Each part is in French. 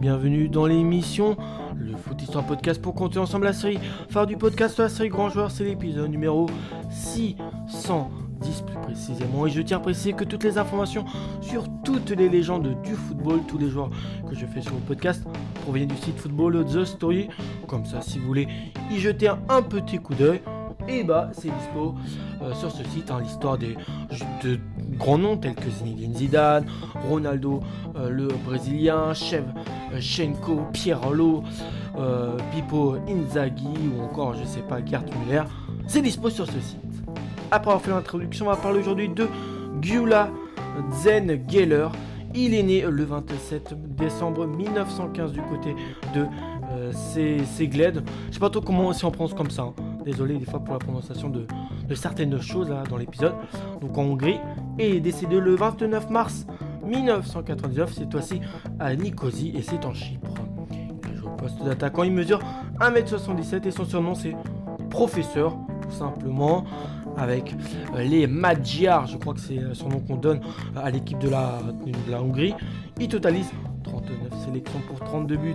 bienvenue dans l'émission Le Foot Histoire Podcast pour compter ensemble la série phare du podcast la série Grand Joueur, c'est l'épisode numéro 610 plus précisément. Et je tiens à préciser que toutes les informations sur toutes les légendes du football, tous les joueurs que je fais sur le podcast proviennent du site Football The Story. Comme ça, si vous voulez y jeter un petit coup d'œil, et bah c'est dispo euh, sur ce site, hein, l'histoire des de grands noms tels que Zinedine Zidane, Ronaldo, euh, le Brésilien, Chev, euh, Schenko, Pierrolo, Pipo Inzaghi ou encore je sais pas Gert Müller, c'est dispo sur ce site. Après avoir fait l'introduction, on va parler aujourd'hui de Gyula Zen Geller. Il est né le 27 décembre 1915 du côté de euh, Segled. Je sais pas trop comment si on prononce comme ça. Hein. Désolé des fois pour la prononciation de, certaines choses dans l'épisode. Donc en Hongrie. Et est décédé le 29 mars 1999, cette fois-ci à Nicosie et c'est en Chypre. Il joue au poste d'attaquant, il mesure 1m77 et son surnom c'est Professeur, tout simplement, avec euh, les Magyars, je crois que c'est euh, son nom qu'on donne à l'équipe de la, de la Hongrie. Il totalise 39 sélections pour 32 buts.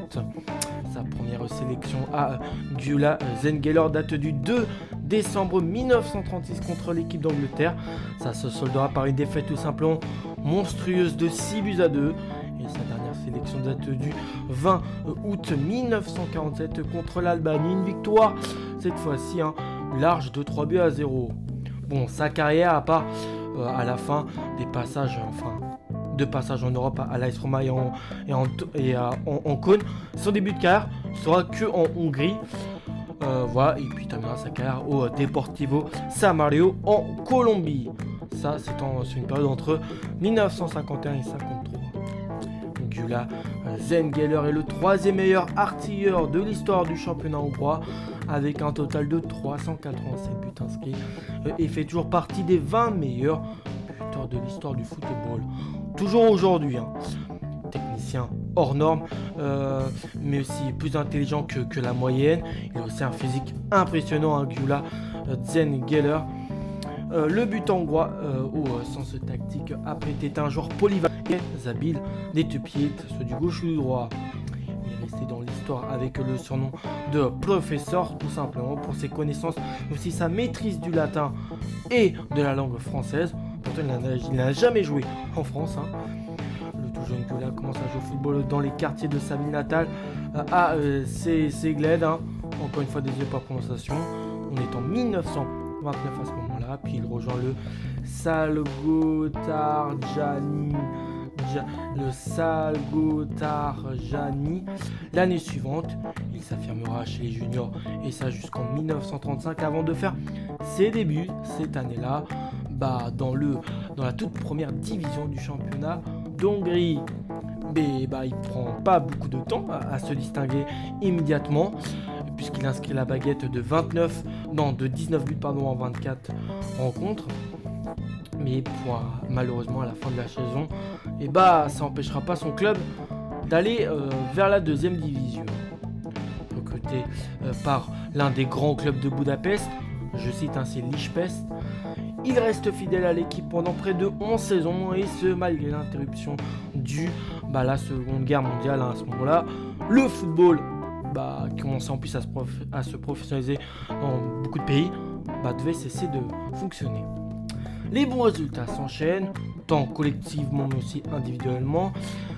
Sa première sélection à Gyula Zengeller date du 2 décembre 1936 contre l'équipe d'Angleterre. Ça se soldera par une défaite tout simplement monstrueuse de 6 buts à 2. Et sa dernière sélection date du 20 août 1947 contre l'Albanie. Une victoire, cette fois-ci, hein, large de 3 buts à 0. Bon, sa carrière, à part euh, à la fin des passages, enfin, de passage en Europe à l'Ice Roma et en, et en, en, Cône. Son début de carrière sera que en Hongrie. Euh, voilà, et puis terminera sa carrière au Deportivo Samario en Colombie. Ça, c'est une période entre 1951 et 1953. Gula Zengeller est le troisième meilleur artilleur de l'histoire du championnat hongrois avec un total de 387 buts inscrits euh, et fait toujours partie des 20 meilleurs buteurs de l'histoire du football toujours aujourd'hui. Hein. Technicien hors norme, euh, mais aussi plus intelligent que, la moyenne. Il a aussi un physique impressionnant, hein, Gyula euh, Zen Geller. Euh, le but hongrois au sens tactique était un joueur polyvalent, habile, des deux pieds, que ce soit du gauche ou du droit. Il est resté dans l'histoire avec le surnom de professeur, tout simplement pour ses connaissances, mais aussi sa maîtrise du latin et de la langue française il n'a jamais joué en France. Hein. Le tout jeune Gula commence à jouer au football dans les quartiers de sa ville natale euh, à euh, Segled. Hein. Encore une fois, désolé la prononciation. On est en 1929 à ce moment-là. Puis il rejoint le Salgotarjani. Le Salgotarjani. L'année suivante, il s'affirmera chez les juniors et ça jusqu'en 1935 avant de faire ses débuts cette année-là bah, dans, le, dans la toute première division du championnat d'Hongrie. Mais bah, il prend pas beaucoup de temps à, se distinguer immédiatement puisqu'il inscrit la baguette de 29, non, de 19 buts pardon, en 24 rencontres. Mais malheureusement à la fin de la saison, et bah ça n'empêchera pas son club d'aller euh, vers la deuxième division. Recruté euh, par l'un des grands clubs de Budapest, je cite ainsi Lichpest, il reste fidèle à l'équipe pendant près de 11 saisons et ce malgré l'interruption du bah, la Seconde Guerre mondiale hein, à ce moment-là. Le football bah, qui commençait en plus à se, à se, professionnaliser dans beaucoup de pays bah, devait cesser de fonctionner. Les bons résultats s'enchaînent, tant collectivement mais aussi individuellement.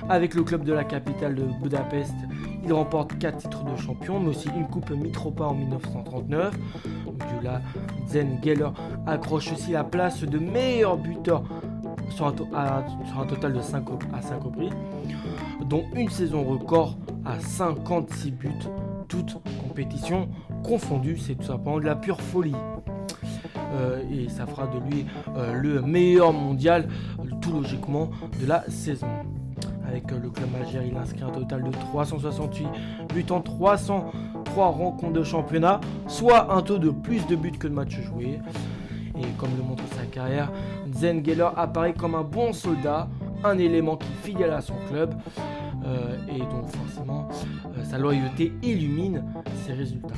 Avec le club de la capitale de Budapest, il remporte 4 titres de champion, mais aussi une coupe Mitropa en 1939. Gyula Zen Geller accroche aussi la place de meilleur buteur sur un, total de 5 à 5 reprises, dont une saison record à 56 buts, toutes compétitions confondues. C'est tout simplement de la pure folie. Euh, et ça fera de lui euh, le meilleur mondial, tout logiquement, de la saison. Avec euh, le club algérien, il inscrit un total de 368 buts en 303 rencontres de championnat, soit un taux de plus de buts que de matchs joués. Et comme le montre sa carrière, Zen Geller apparaît comme un bon soldat, un élément qui fidèle à son club. et donc forcément, sa loyauté illumine ses résultats.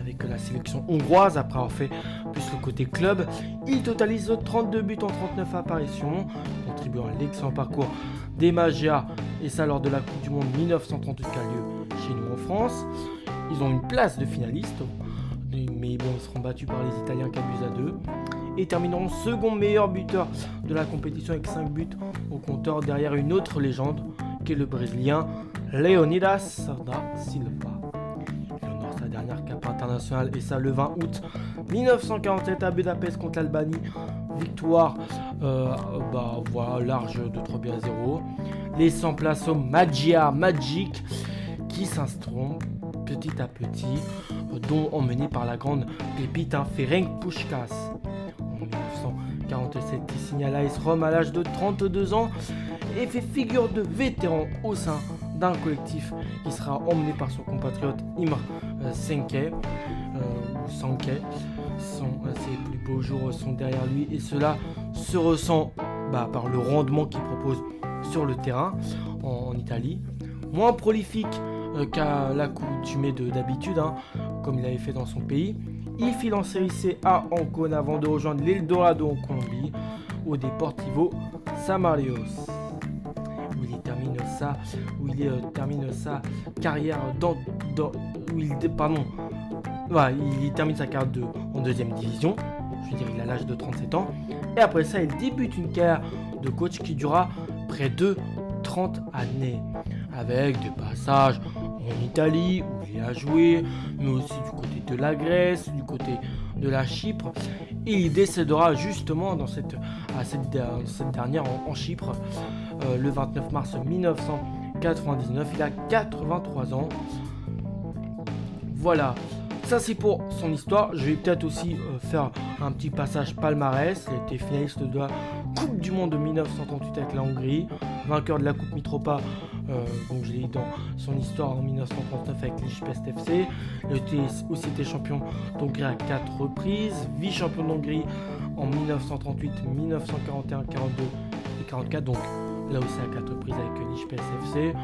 Avec la sélection hongroise après avoir fait plus le côté club. Il totalise 32 buts en 39 apparitions, contribuant à l'excellent parcours des Magia et ça lors de la Coupe du Monde 1938 qui a lieu chez nous en France. Ils ont une place de finaliste, mais bon, ils seront battus par les Italiens 4 buts à 2 et termineront second meilleur buteur de la compétition avec 5 buts au compteur derrière une autre légende qui est le Brésilien Leonidas da Silva. Il honore sa dernière cape internationale et ça le 20 août 1947 à Budapest contre l'Albanie. Victoire euh, bah, voilà, large de 3 buts à 0. Laissant place au Magia Magic qui s'installent petit à petit, dont emmené par la grande pépite hein, Ferenc Pushkas. 47 il signe à l'AS Rome à l'âge de 32 ans et fait figure de vétéran au sein d'un collectif qui sera emmené par son compatriote Imre euh, Senke, euh. Euh, ses plus beaux jours sont derrière lui et cela se ressent bah, par le rendement qu'il propose sur le terrain en, Italie. Moins prolifique qu'à l'accoutumée d'habitude, hein, comme il avait fait dans son pays. Il file série C à Ancon avant de rejoindre l'Eldorado en Colombie au Deportivo Samarios où il termine sa où il euh, termine sa carrière dans, où il il termine sa carrière en deuxième division je veux dire il a l'âge de 37 ans et après ça il débute une carrière de coach qui durera près de 30 années avec des passages en Italie où il a joué, mais aussi du côté de la Grèce, du côté de la Chypre. Et il décédera justement dans cette, à cette, dernière en, Chypre euh, le 29 mars 1999. Il a 83 ans. Voilà, ça c'est pour son histoire. Je vais peut-être aussi euh, faire un petit passage palmarès. Il a été finaliste de la Coupe du Monde de 1938 avec la Hongrie, vainqueur de la Coupe Mitropa euh, donc je l'ai dans son histoire en 1939 avec l'Ispest FC. Il a aussi été champion d'Hongrie à 4 reprises, vice-champion d'Hongrie en 1938, 1941, 42 et 44. Donc là aussi à 4 reprises avec l'Ispest FC.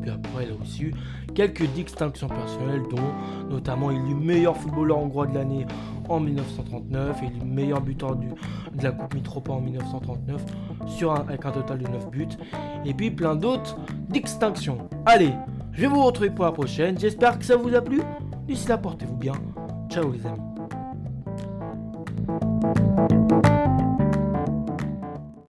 Puis après, il a aussi eu quelques distinctions personnelles, dont notamment il est meilleur footballeur hongrois de l'année en 1939 et le meilleur buteur de la Coupe Mitropa en 1939 sur avec un total de 9 buts. Et puis plein d'autres distinctions. Allez, je vais vous retrouver pour la prochaine. J'espère que ça vous a plu. D'ici là, portez-vous bien. Ciao les amis.